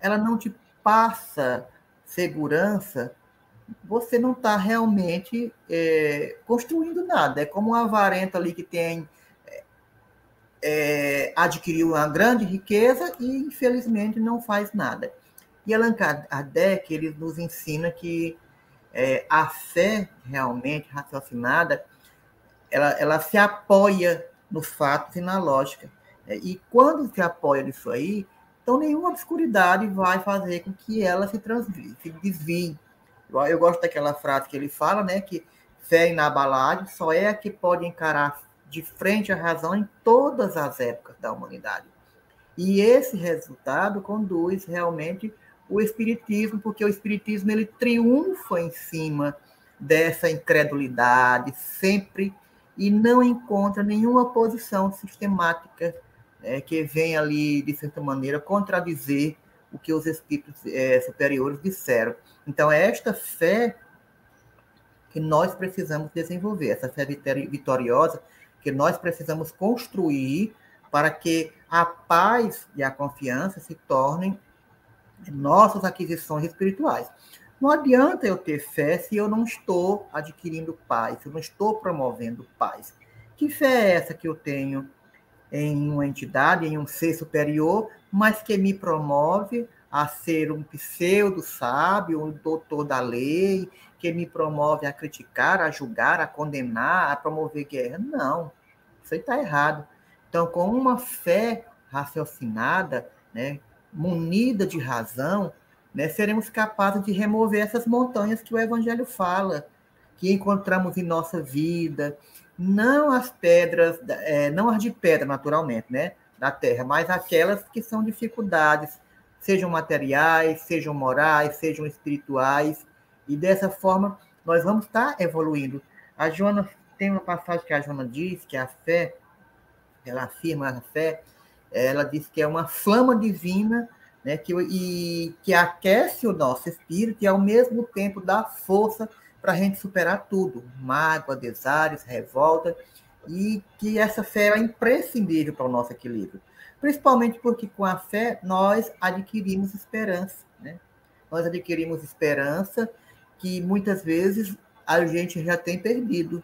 ela não te passa segurança, você não está realmente é, construindo nada. É como um avarento ali que tem é, é, adquiriu uma grande riqueza e infelizmente não faz nada. E Allan Kardec ele nos ensina que é, a fé realmente raciocinada ela, ela se apoia nos fatos e na lógica. É, e quando se apoia nisso aí, então, nenhuma obscuridade vai fazer com que ela se, transvie, se desvie. Eu, gosto daquela frase que ele fala, né? Que fé inabalável só é a que pode encarar de frente a razão em todas as épocas da humanidade. E esse resultado conduz realmente o espiritismo, porque o espiritismo ele triunfa em cima dessa incredulidade sempre e não encontra nenhuma posição sistemática é, que vem ali, de certa maneira, contradizer o que os espíritos é, superiores disseram. Então, é esta fé que nós precisamos desenvolver, essa fé vitoriosa que nós precisamos construir para que a paz e a confiança se tornem nossas aquisições espirituais. Não adianta eu ter fé se eu não estou adquirindo paz, se eu não estou promovendo paz. Que fé é essa que eu tenho em uma entidade, em um ser superior, mas que me promove a ser um pseudo-sábio, um doutor da lei, que me promove a criticar, a julgar, a condenar, a promover guerra. Não, isso aí está errado. Então, com uma fé raciocinada, né, munida de razão, né, seremos capazes de remover essas montanhas que o Evangelho fala, que encontramos em nossa vida, não as pedras, é, não as de pedra, naturalmente, né, da terra, mas aquelas que são dificuldades, sejam materiais, sejam morais, sejam espirituais, e dessa forma nós vamos estar evoluindo. A Joana, tem uma passagem que a Joana diz que a fé, ela afirma a fé, ela diz que é uma flama divina, né, que, e, que aquece o nosso espírito e ao mesmo tempo dá força para a gente superar tudo, mágoa, desares, revolta, e que essa fé é imprescindível para o nosso equilíbrio. Principalmente porque com a fé nós adquirimos esperança, né? Nós adquirimos esperança que muitas vezes a gente já tem perdido,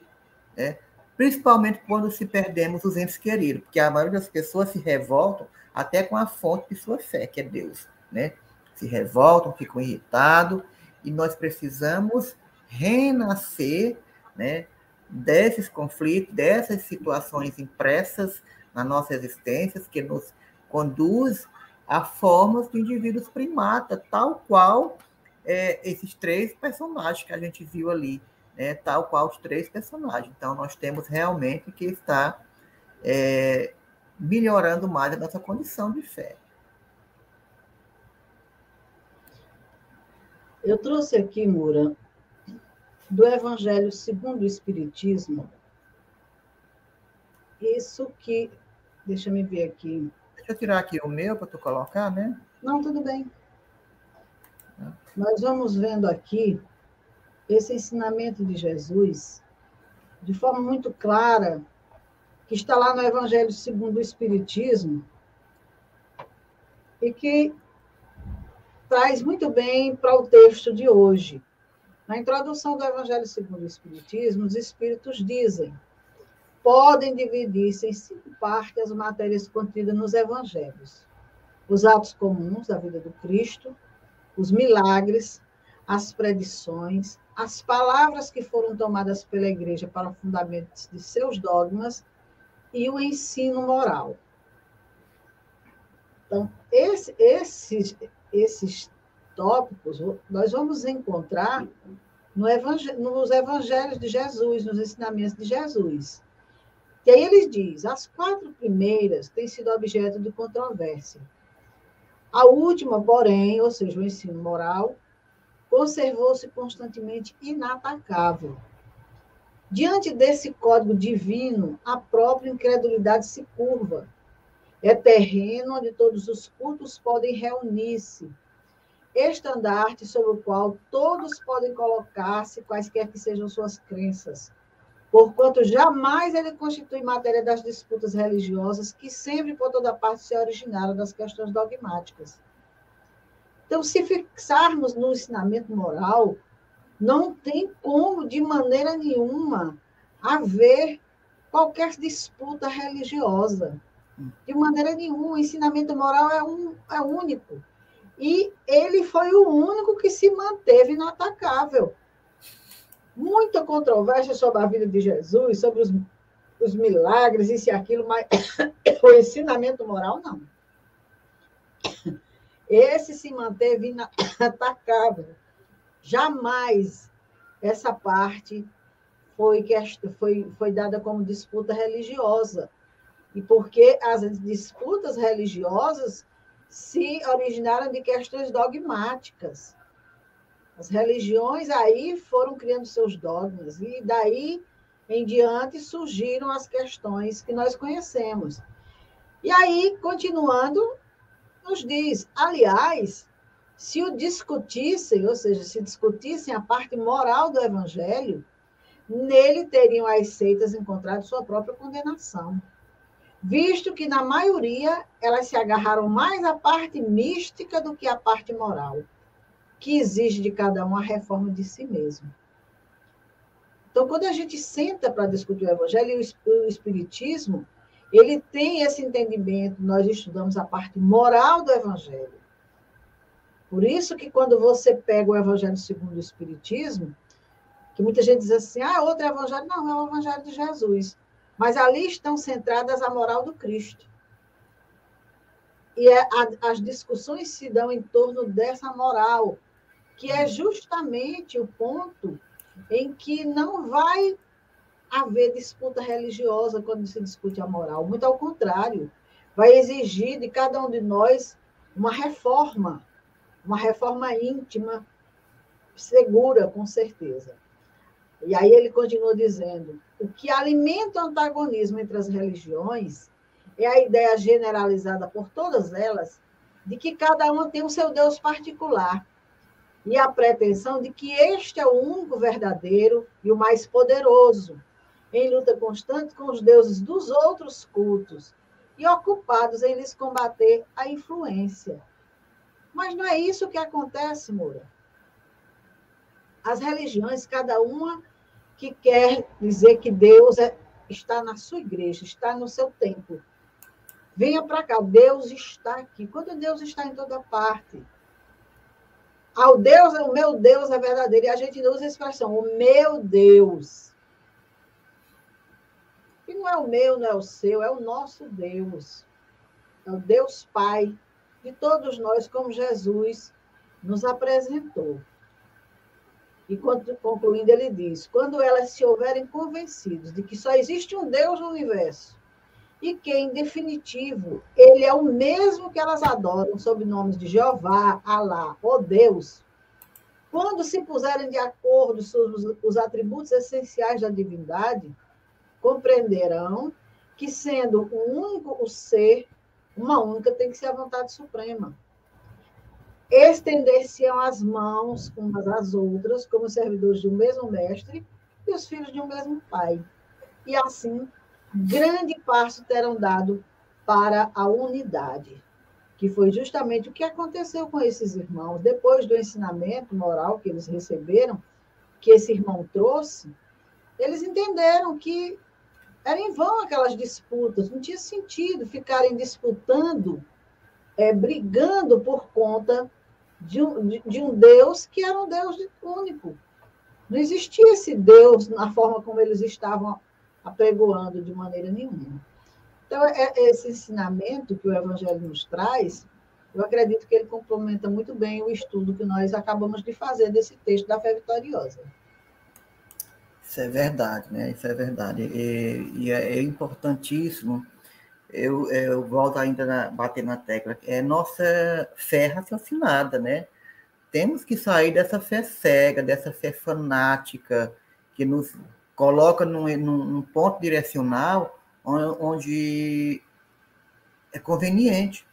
né? Principalmente quando se perdemos os entes queridos, porque a maioria das pessoas se revoltam até com a fonte de sua fé, que é Deus, né? Se revoltam, ficam irritados, e nós precisamos renascer né, desses conflitos, dessas situações impressas na nossa existência, que nos conduz a formas de indivíduos primata, tal qual é, esses três personagens que a gente viu ali, né, tal qual os três personagens. Então, nós temos realmente que estar é, melhorando mais a nossa condição de fé.
Eu trouxe aqui, Mura, do Evangelho segundo o Espiritismo, isso que. Deixa eu ver aqui.
Deixa eu tirar aqui o meu para tu colocar, né?
Não, tudo bem. Nós vamos vendo aqui esse ensinamento de Jesus de forma muito clara, que está lá no Evangelho segundo o Espiritismo, e que traz muito bem para o texto de hoje. Na introdução do Evangelho segundo o Espiritismo, os Espíritos dizem: podem dividir-se em cinco partes as matérias contidas nos Evangelhos: os atos comuns da vida do Cristo, os milagres, as predições, as palavras que foram tomadas pela igreja para o fundamento de seus dogmas e o ensino moral. Então, esse, esses, esses tópicos nós vamos encontrar no nos evangelhos de Jesus, nos ensinamentos de Jesus. E aí ele diz: as quatro primeiras têm sido objeto de controvérsia. A última, porém, ou seja, o ensino moral, conservou-se constantemente inatacável. Diante desse código divino, a própria incredulidade se curva. É terreno onde todos os cultos podem reunir-se. Estandarte sobre o qual todos podem colocar-se, quaisquer que sejam suas crenças porquanto jamais ele constitui matéria das disputas religiosas que sempre por toda parte se originaram das questões dogmáticas. Então, se fixarmos no ensinamento moral, não tem como, de maneira nenhuma, haver qualquer disputa religiosa. De maneira nenhuma, o ensinamento moral é, um, é único. E ele foi o único que se manteve inatacável muita controvérsia sobre a vida de Jesus, sobre os, os milagres, isso e aquilo, mas o ensinamento moral, não. Esse se manteve inatacável. Jamais essa parte foi, foi, foi dada como disputa religiosa. E porque as disputas religiosas se originaram de questões dogmáticas. As religiões aí foram criando seus dogmas, e daí em diante surgiram as questões que nós conhecemos. E aí, continuando, nos diz: aliás, se o discutissem, ou seja, se discutissem a parte moral do evangelho, nele teriam as seitas encontrado sua própria condenação. Visto que, na maioria, elas se agarraram mais à parte mística do que à parte moral que exige de cada um a reforma de si mesmo. Então, quando a gente senta para discutir o Evangelho e o Espiritismo, ele tem esse entendimento, nós estudamos a parte moral do Evangelho. Por isso que quando você pega o Evangelho segundo o Espiritismo, que muita gente diz assim, ah, outro Evangelho. Não, é o Evangelho de Jesus. Mas ali estão centradas a moral do Cristo. E é, a, as discussões se dão em torno dessa moral, que é justamente o ponto em que não vai haver disputa religiosa quando se discute a moral. Muito ao contrário, vai exigir de cada um de nós uma reforma, uma reforma íntima, segura, com certeza. E aí ele continua dizendo: o que alimenta o antagonismo entre as religiões é a ideia generalizada por todas elas de que cada uma tem o seu Deus particular e a pretensão de que este é o único verdadeiro e o mais poderoso, em luta constante com os deuses dos outros cultos e ocupados em lhes combater a influência. Mas não é isso que acontece, Moura. As religiões, cada uma que quer dizer que Deus é, está na sua igreja, está no seu templo. Venha para cá, Deus está aqui. Quando Deus está em toda parte, ao Deus, o meu Deus é verdadeiro. E a gente usa a expressão, o meu Deus. E não é o meu, não é o seu, é o nosso Deus. É o Deus Pai de todos nós, como Jesus nos apresentou. E concluindo, ele diz: quando elas se houverem convencidos de que só existe um Deus no universo e que, em definitivo, ele é o mesmo que elas adoram, sob nomes de Jeová, Alá ou Deus, quando se puserem de acordo sobre os atributos essenciais da divindade, compreenderão que, sendo um único o ser, uma única tem que ser a vontade suprema. Estender-se-ão as mãos umas às outras, como servidores de um mesmo mestre e os filhos de um mesmo pai. E assim grande passo terão dado para a unidade, que foi justamente o que aconteceu com esses irmãos. Depois do ensinamento moral que eles receberam, que esse irmão trouxe, eles entenderam que era em vão aquelas disputas, não tinha sentido ficarem disputando, é, brigando por conta de um, de, de um Deus que era um Deus único. Não existia esse Deus na forma como eles estavam apregoando de maneira nenhuma. Então, é, é esse ensinamento que o Evangelho nos traz, eu acredito que ele complementa muito bem o estudo que nós acabamos de fazer desse texto da fé vitoriosa.
Isso é verdade, né? Isso é verdade. E, e é, é, importantíssimo. Eu, eu volto ainda a bater na tecla. É nossa fé raciocinada, né? Temos que sair dessa fé cega, dessa fé fanática, que nos coloca num, num, num ponto direcional onde é conveniente.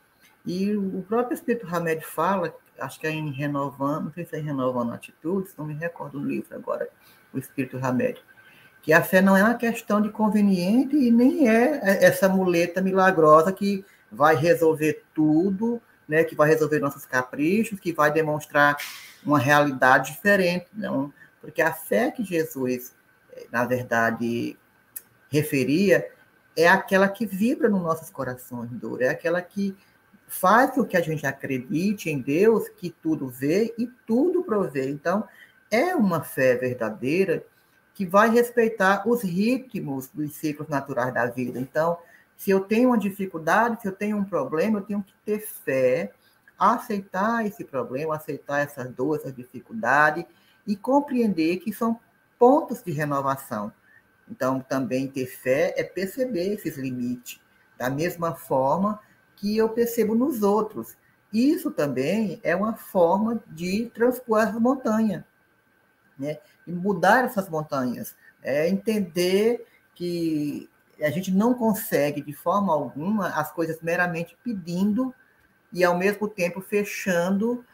E o próprio Espírito Hamed fala, acho que é em Renovando, não sei se é Renovando Atitudes, não me recordo do livro agora, o Espírito Hamed, que a fé não é uma questão de conveniente e nem é essa muleta milagrosa que vai resolver tudo, né, que vai resolver nossos caprichos, que vai demonstrar uma realidade diferente, não, porque a fé que Jesus, na verdade, referia é aquela que vibra nos nossos corações, Dor, é aquela que faz com que a gente acredite em Deus que tudo vê e tudo provê. Então, é uma fé verdadeira que vai respeitar os ritmos dos ciclos naturais da vida. Então, se eu tenho uma dificuldade, se eu tenho um problema, eu tenho que ter fé, aceitar esse problema, aceitar essas dor, essa dificuldade e compreender que são pontos de renovação. Então, também ter fé é perceber esses limites, da mesma forma que eu percebo nos outros. Isso também é uma forma de transpor as montanhas, né? E mudar essas montanhas, é entender que a gente não consegue de forma alguma as coisas meramente pedindo e ao mesmo tempo fechando,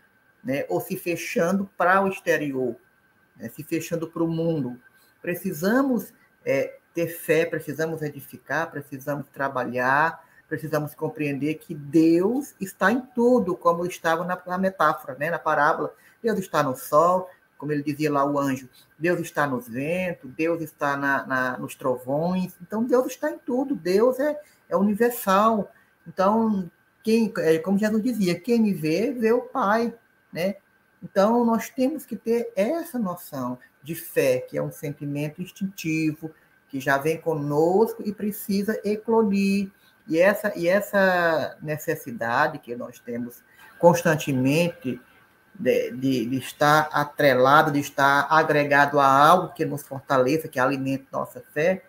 né? Ou se fechando para o exterior, né? se fechando para o mundo. Precisamos é, ter fé, precisamos edificar, precisamos trabalhar, precisamos compreender que Deus está em tudo, como estava na, na metáfora, né, na parábola. Deus está no sol, como ele dizia lá o anjo, Deus está nos ventos, Deus está na, na, nos trovões, então Deus está em tudo, Deus é, é universal. Então, quem, é, como Jesus dizia, quem me vê, vê o Pai, né? Então, nós temos que ter essa noção de fé, que é um sentimento instintivo, que já vem conosco e precisa eclodir, e essa, e essa necessidade que nós temos constantemente de, de, de, estar atrelado, de estar agregado a algo que nos fortaleça, que alimente nossa fé,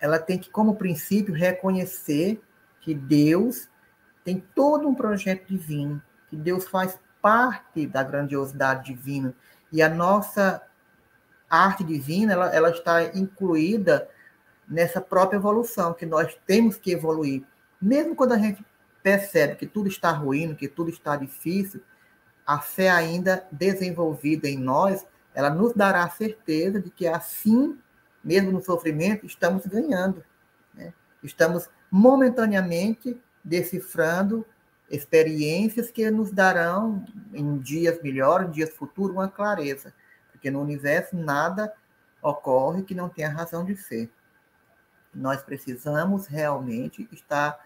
ela tem que, como princípio, reconhecer que Deus tem todo um projeto divino, que Deus faz parte da grandiosidade divina, e a nossa arte divina ela, ela está incluída nessa própria evolução, que nós temos que evoluir. Mesmo quando a gente percebe que tudo está ruim, que tudo está difícil, a fé ainda desenvolvida em nós, ela nos dará a certeza de que assim, mesmo no sofrimento, estamos ganhando. Né? Estamos momentaneamente decifrando experiências que nos darão, em dias melhores, em dias futuros, uma clareza. Porque no universo nada ocorre que não tenha razão de ser nós precisamos realmente estar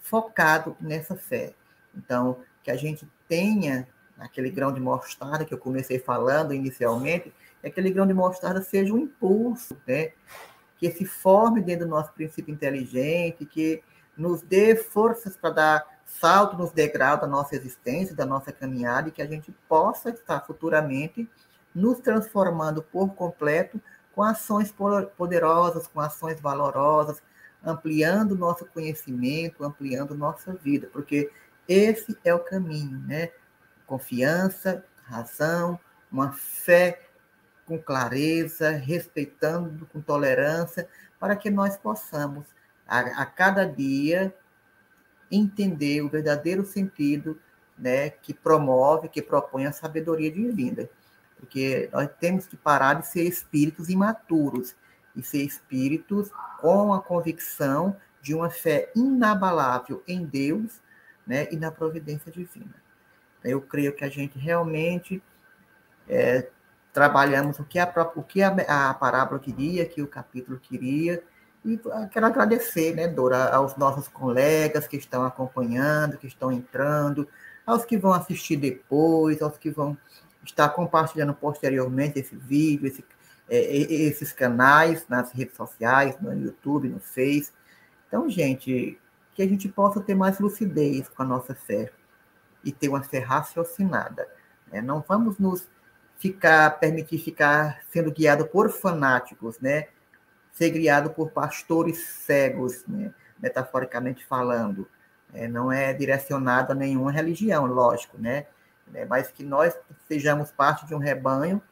focado nessa fé. Então, que a gente tenha aquele grão de mostarda que eu comecei falando inicialmente, que aquele grão de mostarda seja um impulso, né? que se forme dentro do nosso princípio inteligente, que nos dê forças para dar salto nos degraus da nossa existência, da nossa caminhada, e que a gente possa estar futuramente nos transformando por completo com ações poderosas, com ações valorosas, ampliando nosso conhecimento, ampliando nossa vida, porque esse é o caminho, né? Confiança, razão, uma fé com clareza, respeitando, com tolerância, para que nós possamos, a, a cada dia, entender o verdadeiro sentido né, que promove, que propõe a sabedoria divina porque nós temos que parar de ser espíritos imaturos e ser espíritos com a convicção de uma fé inabalável em Deus né, e na providência divina. Eu creio que a gente realmente é, trabalhamos o que, a, o que a, a parábola queria, que o capítulo queria, e quero agradecer, né, Dora, aos nossos colegas que estão acompanhando, que estão entrando, aos que vão assistir depois, aos que vão estar compartilhando posteriormente esse vídeo, esse, é, esses canais nas redes sociais, no YouTube, no Face. Então, gente, que a gente possa ter mais lucidez com a nossa fé e ter uma fé raciocinada. Né? Não vamos nos ficar, permitir ficar sendo guiado por fanáticos, né? Ser guiado por pastores cegos, né? metaforicamente falando. É, não é direcionado a nenhuma religião, lógico, né? É, mas que nós sejamos parte de um rebanho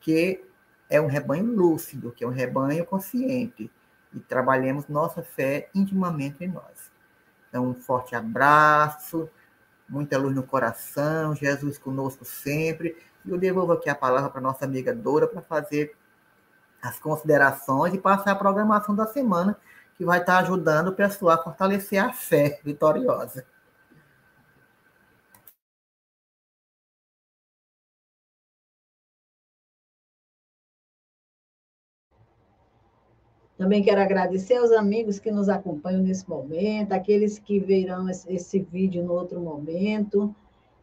que é um rebanho lúcido, que é um rebanho consciente, e trabalhemos nossa fé intimamente em nós. Então, um forte abraço, muita luz no coração, Jesus conosco sempre. E eu devolvo aqui a palavra para nossa amiga Dora para fazer as considerações e passar a programação da semana, que vai estar ajudando o pessoal a fortalecer a fé vitoriosa.
Também quero agradecer aos amigos que nos acompanham nesse momento, aqueles que verão esse, esse vídeo no outro momento.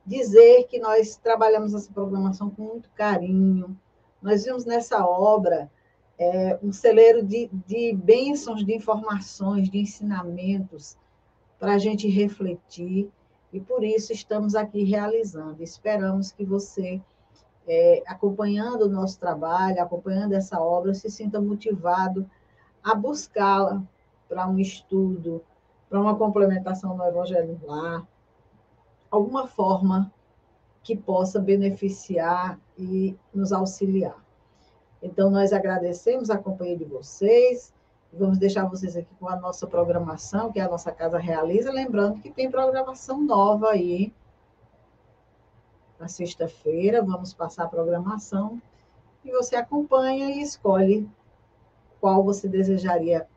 Dizer que nós trabalhamos essa programação com muito carinho. Nós vimos nessa obra é, um celeiro de, de bênçãos, de informações, de ensinamentos para a gente refletir. E por isso estamos aqui realizando. Esperamos que você, é, acompanhando o nosso trabalho, acompanhando essa obra, se sinta motivado a buscá-la para um estudo, para uma complementação no Evangelho lá, alguma forma que possa beneficiar e nos auxiliar. Então, nós agradecemos a companhia de vocês, vamos deixar vocês aqui com a nossa programação, que a nossa casa realiza, lembrando que tem programação nova aí, na sexta-feira, vamos passar a programação, e você acompanha e escolhe qual você desejaria,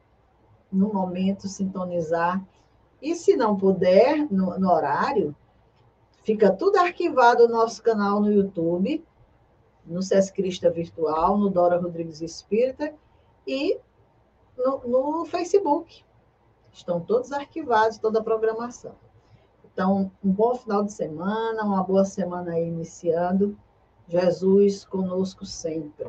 no momento, sintonizar. E se não puder, no, no horário, fica tudo arquivado no nosso canal no YouTube, no Sescrista Virtual, no Dora Rodrigues Espírita e no, no Facebook. Estão todos arquivados, toda a programação. Então, um bom final de semana, uma boa semana aí iniciando. Jesus conosco sempre.